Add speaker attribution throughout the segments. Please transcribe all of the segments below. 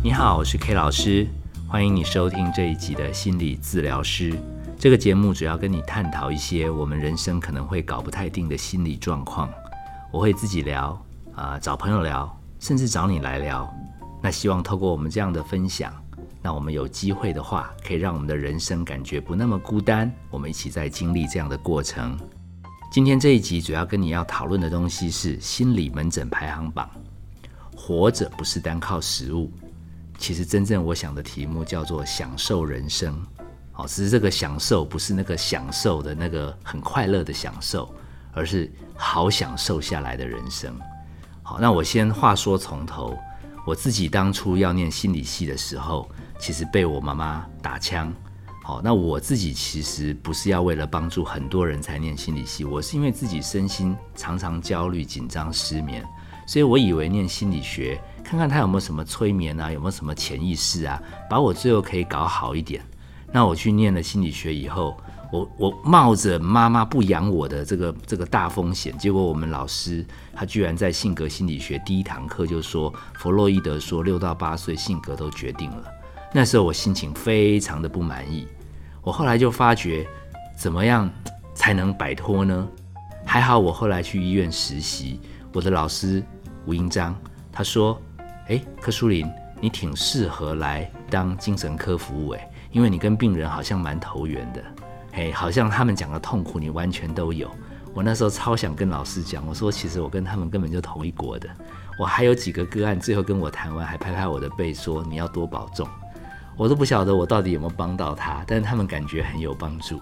Speaker 1: 你好，我是 K 老师，欢迎你收听这一集的心理治疗师。这个节目主要跟你探讨一些我们人生可能会搞不太定的心理状况。我会自己聊啊，找朋友聊，甚至找你来聊。那希望透过我们这样的分享，那我们有机会的话，可以让我们的人生感觉不那么孤单。我们一起在经历这样的过程。今天这一集主要跟你要讨论的东西是心理门诊排行榜。活着不是单靠食物，其实真正我想的题目叫做享受人生。好，只是这个享受不是那个享受的那个很快乐的享受，而是好享受下来的人生。好，那我先话说从头，我自己当初要念心理系的时候，其实被我妈妈打枪。好，那我自己其实不是要为了帮助很多人才念心理系，我是因为自己身心常常焦虑、紧张、失眠。所以我以为念心理学，看看他有没有什么催眠啊，有没有什么潜意识啊，把我最后可以搞好一点。那我去念了心理学以后，我我冒着妈妈不养我的这个这个大风险，结果我们老师他居然在性格心理学第一堂课就说，弗洛伊德说六到八岁性格都决定了。那时候我心情非常的不满意。我后来就发觉，怎么样才能摆脱呢？还好我后来去医院实习，我的老师。吴英章他说：“哎，柯淑玲，你挺适合来当精神科服务哎，因为你跟病人好像蛮投缘的，嘿，好像他们讲的痛苦你完全都有。我那时候超想跟老师讲，我说其实我跟他们根本就同一国的。我还有几个个案，最后跟我谈完，还拍拍我的背说你要多保重。我都不晓得我到底有没有帮到他，但是他们感觉很有帮助。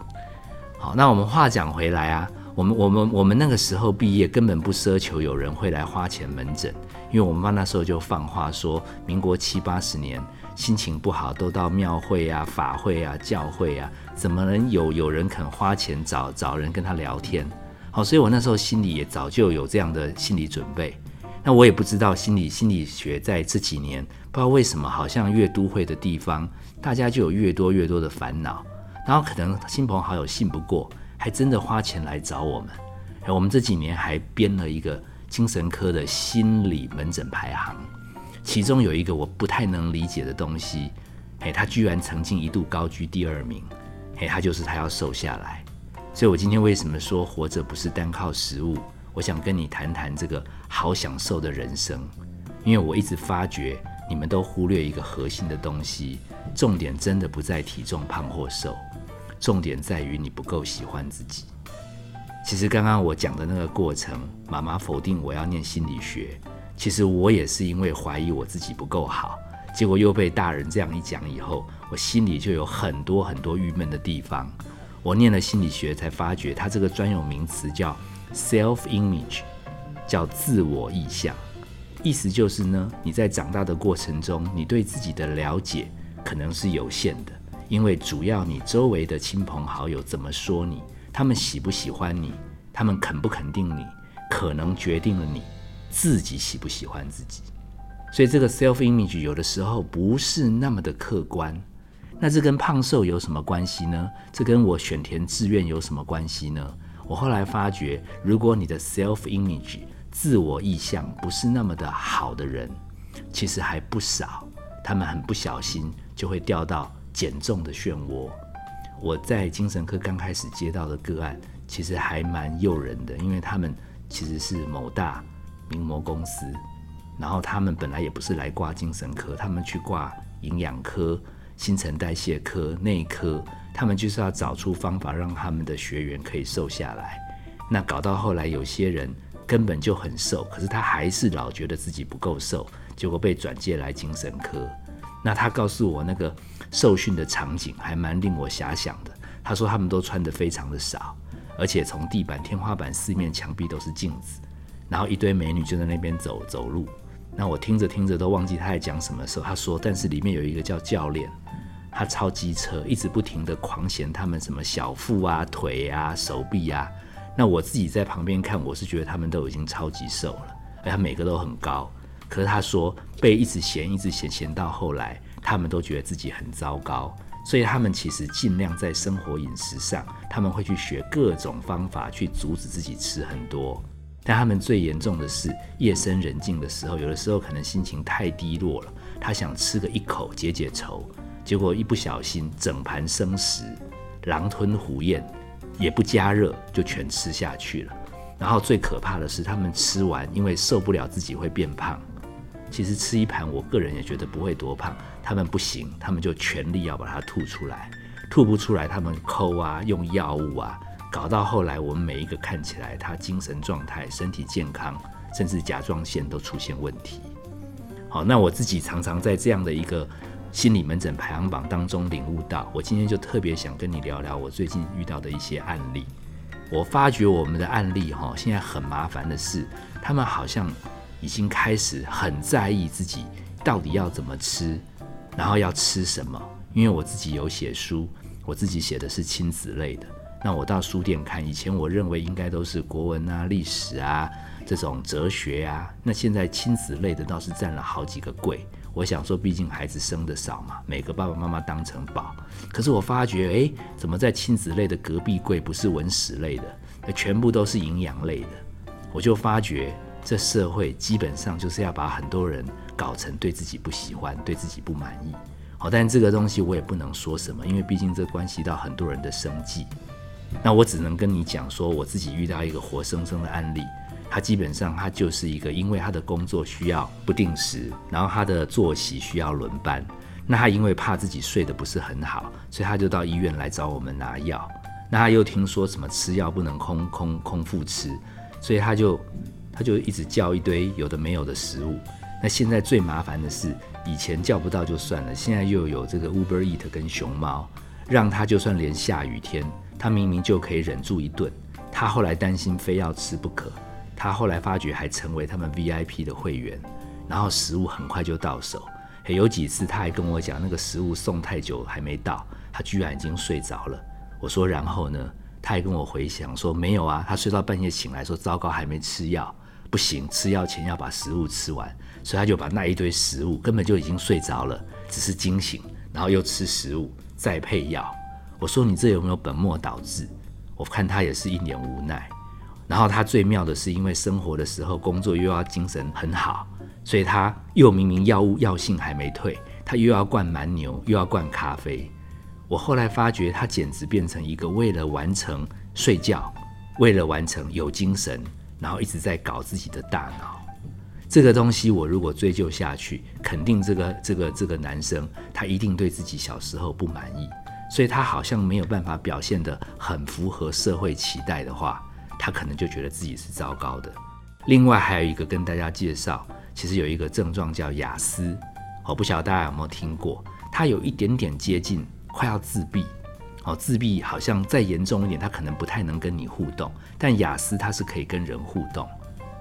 Speaker 1: 好，那我们话讲回来啊。”我们我们我们那个时候毕业，根本不奢求有人会来花钱门诊，因为我们班那时候就放话说，民国七八十年心情不好都到庙会啊、法会啊、教会啊，怎么能有有人肯花钱找找人跟他聊天？好，所以我那时候心里也早就有这样的心理准备。那我也不知道心理心理学在这几年，不知道为什么，好像越都会的地方，大家就有越多越多的烦恼，然后可能亲朋好友信不过。还真的花钱来找我们，我们这几年还编了一个精神科的心理门诊排行，其中有一个我不太能理解的东西，嘿，他居然曾经一度高居第二名，嘿，他就是他要瘦下来，所以我今天为什么说活着不是单靠食物？我想跟你谈谈这个好享受的人生，因为我一直发觉你们都忽略一个核心的东西，重点真的不在体重胖或瘦。重点在于你不够喜欢自己。其实刚刚我讲的那个过程，妈妈否定我要念心理学，其实我也是因为怀疑我自己不够好，结果又被大人这样一讲以后，我心里就有很多很多郁闷的地方。我念了心理学才发觉，它这个专有名词叫 self image，叫自我意向，意思就是呢，你在长大的过程中，你对自己的了解可能是有限的。因为主要你周围的亲朋好友怎么说你，他们喜不喜欢你，他们肯不肯定你，可能决定了你自己喜不喜欢自己。所以这个 self image 有的时候不是那么的客观。那这跟胖瘦有什么关系呢？这跟我选填志愿有什么关系呢？我后来发觉，如果你的 self image 自我意向不是那么的好的人，其实还不少，他们很不小心就会掉到。减重的漩涡，我在精神科刚开始接到的个案，其实还蛮诱人的，因为他们其实是某大名模公司，然后他们本来也不是来挂精神科，他们去挂营养科、新陈代谢科、内科，他们就是要找出方法让他们的学员可以瘦下来。那搞到后来，有些人根本就很瘦，可是他还是老觉得自己不够瘦，结果被转介来精神科。那他告诉我那个。受训的场景还蛮令我遐想的。他说他们都穿得非常的少，而且从地板、天花板、四面墙壁都是镜子，然后一堆美女就在那边走走路。那我听着听着都忘记他在讲什么时候。他说，但是里面有一个叫教练，他超机车，一直不停的狂嫌他们什么小腹啊、腿啊、手臂啊。那我自己在旁边看，我是觉得他们都已经超级瘦了，而且每个都很高。可是他说被一直嫌、一直嫌嫌到后来。他们都觉得自己很糟糕，所以他们其实尽量在生活饮食上，他们会去学各种方法去阻止自己吃很多。但他们最严重的是夜深人静的时候，有的时候可能心情太低落了，他想吃个一口解解愁，结果一不小心整盘生食，狼吞虎咽，也不加热就全吃下去了。然后最可怕的是，他们吃完因为受不了自己会变胖，其实吃一盘，我个人也觉得不会多胖。他们不行，他们就全力要把它吐出来，吐不出来，他们抠啊，用药物啊。搞到后来，我们每一个看起来他精神状态、身体健康，甚至甲状腺都出现问题。好，那我自己常常在这样的一个心理门诊排行榜当中领悟到，我今天就特别想跟你聊聊我最近遇到的一些案例。我发觉我们的案例哈，现在很麻烦的是，他们好像已经开始很在意自己到底要怎么吃，然后要吃什么。因为我自己有写书，我自己写的是亲子类的。那我到书店看，以前我认为应该都是国文啊、历史啊这种哲学啊，那现在亲子类的倒是占了好几个柜。我想说，毕竟孩子生的少嘛，每个爸爸妈妈当成宝。可是我发觉，哎，怎么在亲子类的隔壁柜不是文史类的，那全部都是营养类的？我就发觉，这社会基本上就是要把很多人搞成对自己不喜欢、对自己不满意。好，但这个东西我也不能说什么，因为毕竟这关系到很多人的生计。那我只能跟你讲说，我自己遇到一个活生生的案例，他基本上他就是一个，因为他的工作需要不定时，然后他的作息需要轮班，那他因为怕自己睡得不是很好，所以他就到医院来找我们拿药。那他又听说什么吃药不能空空空腹吃，所以他就他就一直叫一堆有的没有的食物。那现在最麻烦的是，以前叫不到就算了，现在又有这个 Uber Eat 跟熊猫，让他就算连下雨天。他明明就可以忍住一顿，他后来担心非要吃不可。他后来发觉还成为他们 VIP 的会员，然后食物很快就到手。有几次他还跟我讲，那个食物送太久还没到，他居然已经睡着了。我说然后呢？他还跟我回想说没有啊，他睡到半夜醒来说糟糕还没吃药，不行，吃药前要把食物吃完，所以他就把那一堆食物根本就已经睡着了，只是惊醒，然后又吃食物再配药。我说你这有没有本末倒置？我看他也是一脸无奈。然后他最妙的是，因为生活的时候工作又要精神很好，所以他又明明药物药性还没退，他又要灌蛮牛，又要灌咖啡。我后来发觉他简直变成一个为了完成睡觉，为了完成有精神，然后一直在搞自己的大脑。这个东西我如果追究下去，肯定这个这个这个男生他一定对自己小时候不满意。所以他好像没有办法表现得很符合社会期待的话，他可能就觉得自己是糟糕的。另外还有一个跟大家介绍，其实有一个症状叫雅思，我不晓得大家有没有听过，他有一点点接近快要自闭，哦，自闭好像再严重一点，他可能不太能跟你互动，但雅思他是可以跟人互动。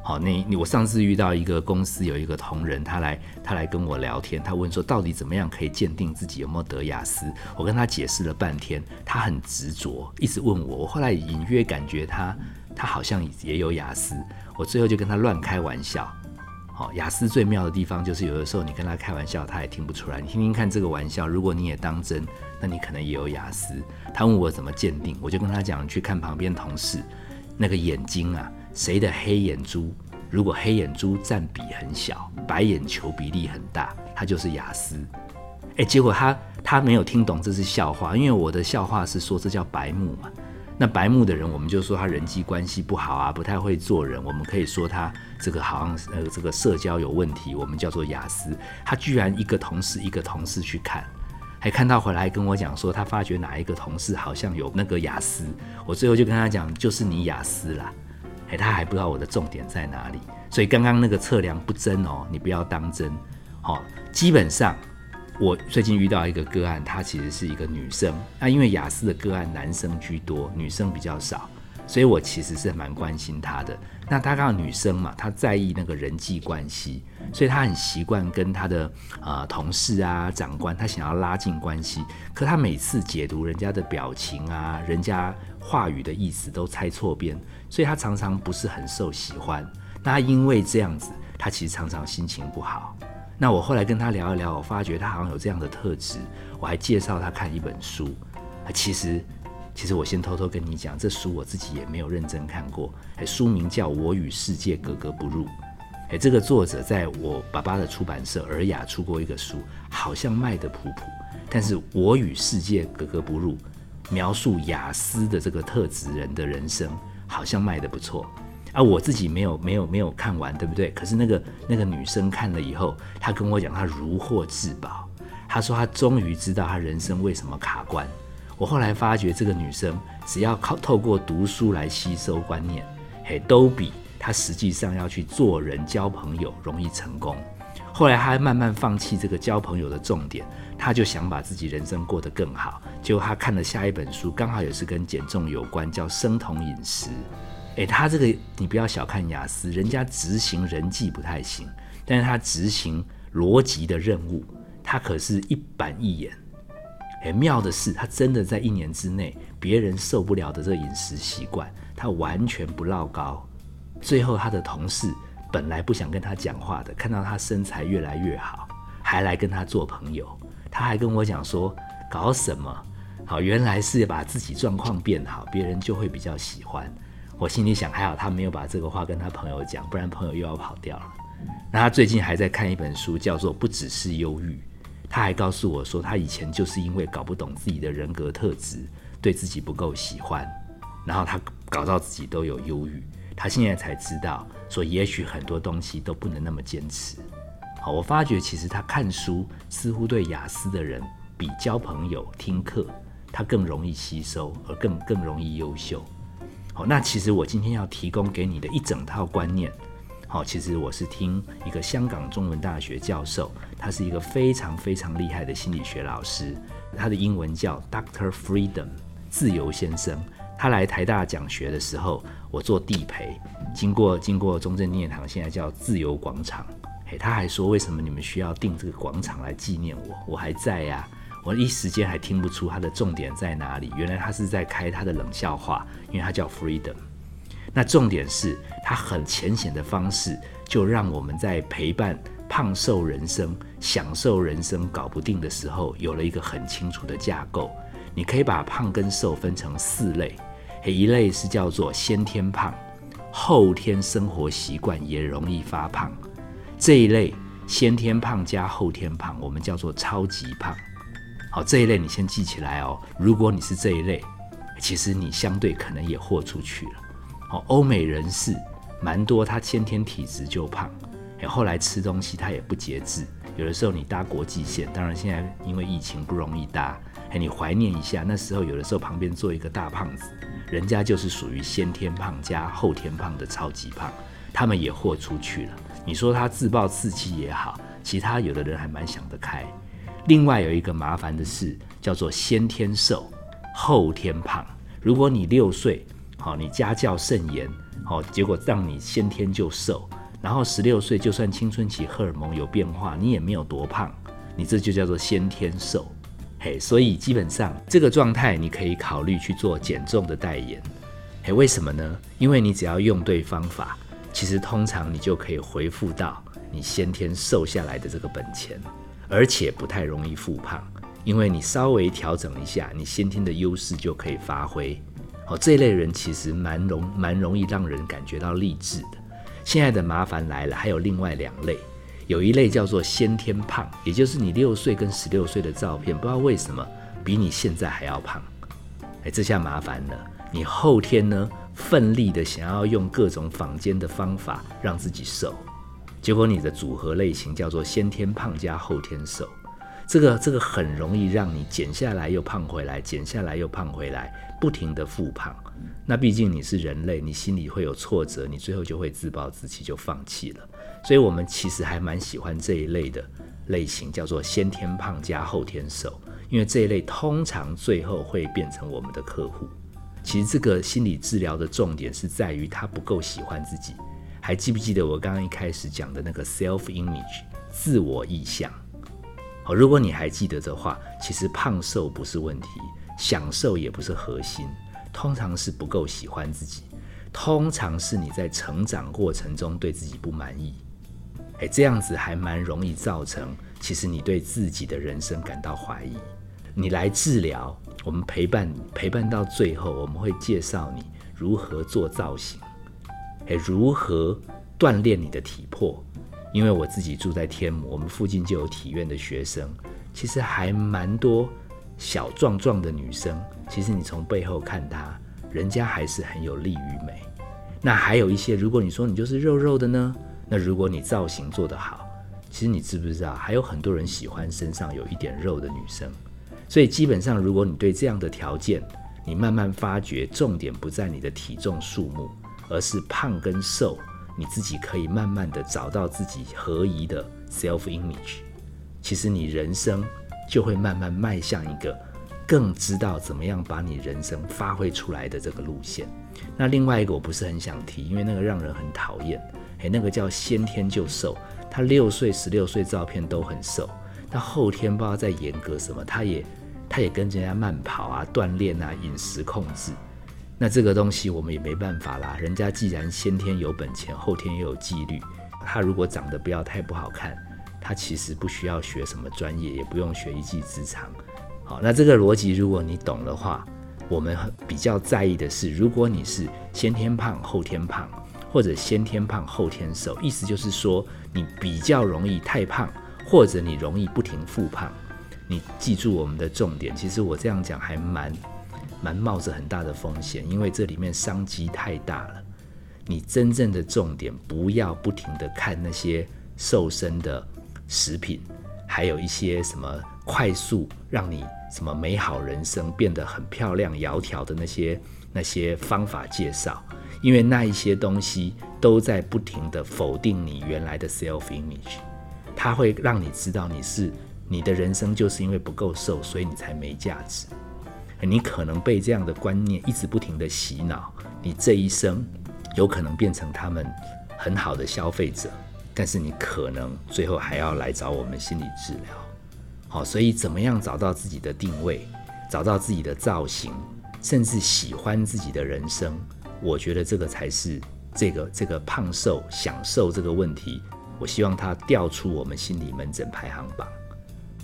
Speaker 1: 好，那我上次遇到一个公司有一个同仁，他来他来跟我聊天，他问说到底怎么样可以鉴定自己有没有得雅思？我跟他解释了半天，他很执着，一直问我。我后来隐约感觉他他好像也有雅思，我最后就跟他乱开玩笑。好，雅思最妙的地方就是有的时候你跟他开玩笑，他也听不出来。你听听看这个玩笑，如果你也当真，那你可能也有雅思。他问我怎么鉴定，我就跟他讲，去看旁边同事那个眼睛啊。谁的黑眼珠？如果黑眼珠占比很小，白眼球比例很大，他就是雅思。哎，结果他他没有听懂这是笑话，因为我的笑话是说这叫白目嘛。那白目的人，我们就说他人际关系不好啊，不太会做人。我们可以说他这个好像呃这个社交有问题，我们叫做雅思。他居然一个同事一个同事去看，还看到回来跟我讲说他发觉哪一个同事好像有那个雅思。我最后就跟他讲，就是你雅思啦。哎，他还不知道我的重点在哪里，所以刚刚那个测量不真哦，你不要当真。好，基本上我最近遇到一个个案，她其实是一个女生。那因为雅思的个案男生居多，女生比较少，所以我其实是蛮关心她的。那她刚好女生嘛，她在意那个人际关系，所以她很习惯跟她的呃同事啊、长官，她想要拉近关系。可她每次解读人家的表情啊，人家话语的意思都猜错边。所以他常常不是很受喜欢，那因为这样子，他其实常常心情不好。那我后来跟他聊一聊，我发觉他好像有这样的特质。我还介绍他看一本书，其实，其实我先偷偷跟你讲，这书我自己也没有认真看过。书名叫《我与世界格格不入》。哎，这个作者在我爸爸的出版社尔雅出过一个书，好像卖的普普，但是我与世界格格不入，描述雅思的这个特质人的人生，好像卖的不错。啊，我自己没有没有没有看完，对不对？可是那个那个女生看了以后，她跟我讲，她如获至宝。她说她终于知道她人生为什么卡关。我后来发觉，这个女生只要靠透过读书来吸收观念，嘿，都比她实际上要去做人交朋友容易成功。后来她慢慢放弃这个交朋友的重点，她就想把自己人生过得更好。结果她看了下一本书，刚好也是跟减重有关，叫《生酮饮食》。诶，他这个你不要小看雅思，人家执行人际不太行，但是他执行逻辑的任务，他可是一板一眼。诶，妙的是，他真的在一年之内，别人受不了的这饮食习惯，他完全不落高。最后，他的同事本来不想跟他讲话的，看到他身材越来越好，还来跟他做朋友。他还跟我讲说，搞什么？好，原来是把自己状况变好，别人就会比较喜欢。我心里想，还好他没有把这个话跟他朋友讲，不然朋友又要跑掉了。那他最近还在看一本书，叫做《不只是忧郁》。他还告诉我说，他以前就是因为搞不懂自己的人格特质，对自己不够喜欢，然后他搞到自己都有忧郁。他现在才知道，说也许很多东西都不能那么坚持。好，我发觉其实他看书似乎对雅思的人比交朋友、听课，他更容易吸收，而更更容易优秀。好，那其实我今天要提供给你的一整套观念，好，其实我是听一个香港中文大学教授，他是一个非常非常厉害的心理学老师，他的英文叫 Doctor Freedom，自由先生。他来台大讲学的时候，我做地陪，经过经过中正纪念堂，现在叫自由广场。嘿，他还说为什么你们需要定这个广场来纪念我？我还在呀。我一时间还听不出他的重点在哪里。原来他是在开他的冷笑话，因为他叫 Freedom。那重点是他很浅显的方式，就让我们在陪伴胖瘦人生、享受人生搞不定的时候，有了一个很清楚的架构。你可以把胖跟瘦分成四类，一类是叫做先天胖，后天生活习惯也容易发胖。这一类先天胖加后天胖，我们叫做超级胖。好，这一类你先记起来哦。如果你是这一类，其实你相对可能也豁出去了。好，欧美人士蛮多，他先天体质就胖，后来吃东西他也不节制。有的时候你搭国际线，当然现在因为疫情不容易搭，哎，你怀念一下那时候，有的时候旁边坐一个大胖子，人家就是属于先天胖加后天胖的超级胖，他们也豁出去了。你说他自暴自弃也好，其他有的人还蛮想得开。另外有一个麻烦的事，叫做先天瘦，后天胖。如果你六岁，好，你家教甚严，好，结果让你先天就瘦，然后十六岁就算青春期荷尔蒙有变化，你也没有多胖，你这就叫做先天瘦。嘿，所以基本上这个状态，你可以考虑去做减重的代言。嘿，为什么呢？因为你只要用对方法，其实通常你就可以回复到你先天瘦下来的这个本钱。而且不太容易复胖，因为你稍微调整一下，你先天的优势就可以发挥。好，这类人其实蛮容蛮容易让人感觉到励志的。现在的麻烦来了，还有另外两类，有一类叫做先天胖，也就是你六岁跟十六岁的照片，不知道为什么比你现在还要胖。哎，这下麻烦了。你后天呢，奋力的想要用各种坊间的方法让自己瘦。结果你的组合类型叫做先天胖加后天瘦，这个这个很容易让你减下来又胖回来，减下来又胖回来，不停的复胖。那毕竟你是人类，你心里会有挫折，你最后就会自暴自弃，就放弃了。所以我们其实还蛮喜欢这一类的类型，叫做先天胖加后天瘦，因为这一类通常最后会变成我们的客户。其实这个心理治疗的重点是在于他不够喜欢自己。还记不记得我刚刚一开始讲的那个 self image 自我意向？好，如果你还记得的话，其实胖瘦不是问题，享受也不是核心，通常是不够喜欢自己，通常是你在成长过程中对自己不满意。哎，这样子还蛮容易造成，其实你对自己的人生感到怀疑。你来治疗，我们陪伴你陪伴到最后，我们会介绍你如何做造型。哎，如何锻炼你的体魄。因为我自己住在天母，我们附近就有体院的学生，其实还蛮多小壮壮的女生。其实你从背后看她，人家还是很有利于美。那还有一些，如果你说你就是肉肉的呢？那如果你造型做得好，其实你知不知道，还有很多人喜欢身上有一点肉的女生。所以基本上，如果你对这样的条件，你慢慢发觉，重点不在你的体重数目，而是胖跟瘦。你自己可以慢慢的找到自己合宜的 self image，其实你人生就会慢慢迈向一个更知道怎么样把你人生发挥出来的这个路线。那另外一个我不是很想提，因为那个让人很讨厌，诶，那个叫先天就瘦，他六岁、十六岁照片都很瘦，他后天不知道在严格什么，他也他也跟人家慢跑啊、锻炼啊、饮食控制。那这个东西我们也没办法啦。人家既然先天有本钱，后天又有纪律，他如果长得不要太不好看，他其实不需要学什么专业，也不用学一技之长。好，那这个逻辑如果你懂的话，我们比较在意的是，如果你是先天胖后天胖，或者先天胖后天瘦，意思就是说你比较容易太胖，或者你容易不停复胖。你记住我们的重点，其实我这样讲还蛮。蛮冒着很大的风险，因为这里面商机太大了。你真正的重点不要不停的看那些瘦身的食品，还有一些什么快速让你什么美好人生变得很漂亮、窈窕的那些那些方法介绍，因为那一些东西都在不停的否定你原来的 self image，它会让你知道你是你的人生就是因为不够瘦，所以你才没价值。你可能被这样的观念一直不停的洗脑，你这一生有可能变成他们很好的消费者，但是你可能最后还要来找我们心理治疗。好，所以怎么样找到自己的定位，找到自己的造型，甚至喜欢自己的人生，我觉得这个才是这个这个胖瘦享受这个问题，我希望它调出我们心理门诊排行榜。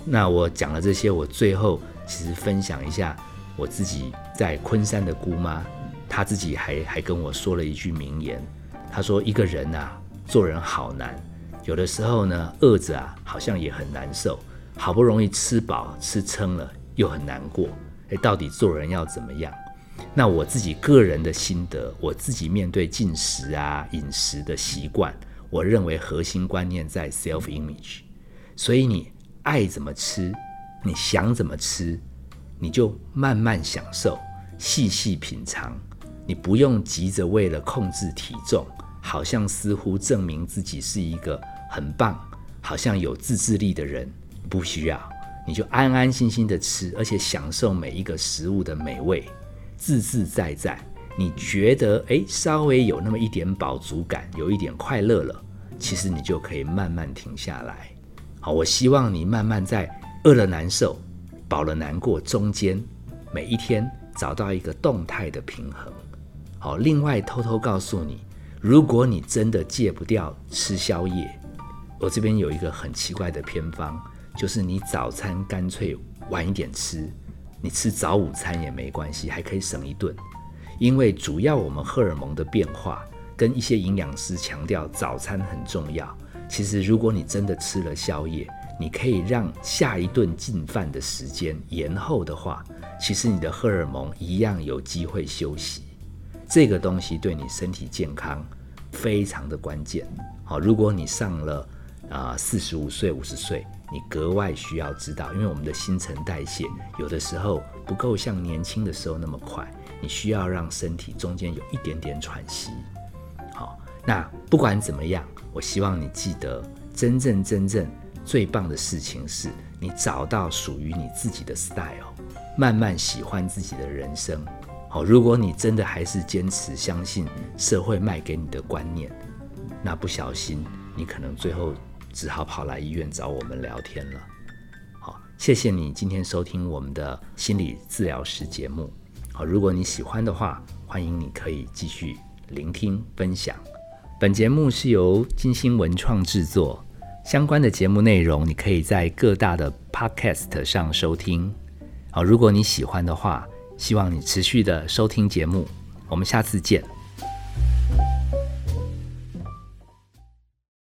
Speaker 1: 那我讲了这些，我最后其实分享一下。我自己在昆山的姑妈，她自己还还跟我说了一句名言，她说：“一个人啊，做人好难，有的时候呢，饿着啊，好像也很难受，好不容易吃饱吃撑了，又很难过。哎，到底做人要怎么样？那我自己个人的心得，我自己面对进食啊、饮食的习惯，我认为核心观念在 self image。所以你爱怎么吃，你想怎么吃。”你就慢慢享受，细细品尝。你不用急着为了控制体重，好像似乎证明自己是一个很棒、好像有自制力的人。不需要，你就安安心心的吃，而且享受每一个食物的美味，自自在在。你觉得诶，稍微有那么一点饱足感，有一点快乐了，其实你就可以慢慢停下来。好，我希望你慢慢在饿了难受。饱了难过，中间每一天找到一个动态的平衡。好，另外偷偷告诉你，如果你真的戒不掉吃宵夜，我这边有一个很奇怪的偏方，就是你早餐干脆晚一点吃，你吃早午餐也没关系，还可以省一顿。因为主要我们荷尔蒙的变化，跟一些营养师强调早餐很重要。其实如果你真的吃了宵夜，你可以让下一顿进饭的时间延后的话，其实你的荷尔蒙一样有机会休息。这个东西对你身体健康非常的关键。好，如果你上了啊四十五岁、五十岁，你格外需要知道，因为我们的新陈代谢有的时候不够像年轻的时候那么快，你需要让身体中间有一点点喘息。好，那不管怎么样，我希望你记得真正真正。最棒的事情是你找到属于你自己的 style，慢慢喜欢自己的人生。好，如果你真的还是坚持相信社会卖给你的观念，那不小心你可能最后只好跑来医院找我们聊天了。好，谢谢你今天收听我们的心理治疗师节目。好，如果你喜欢的话，欢迎你可以继续聆听分享。本节目是由金星文创制作。相关的节目内容，你可以在各大的 Podcast 上收听。好，如果你喜欢的话，希望你持续的收听节目。我们下次见。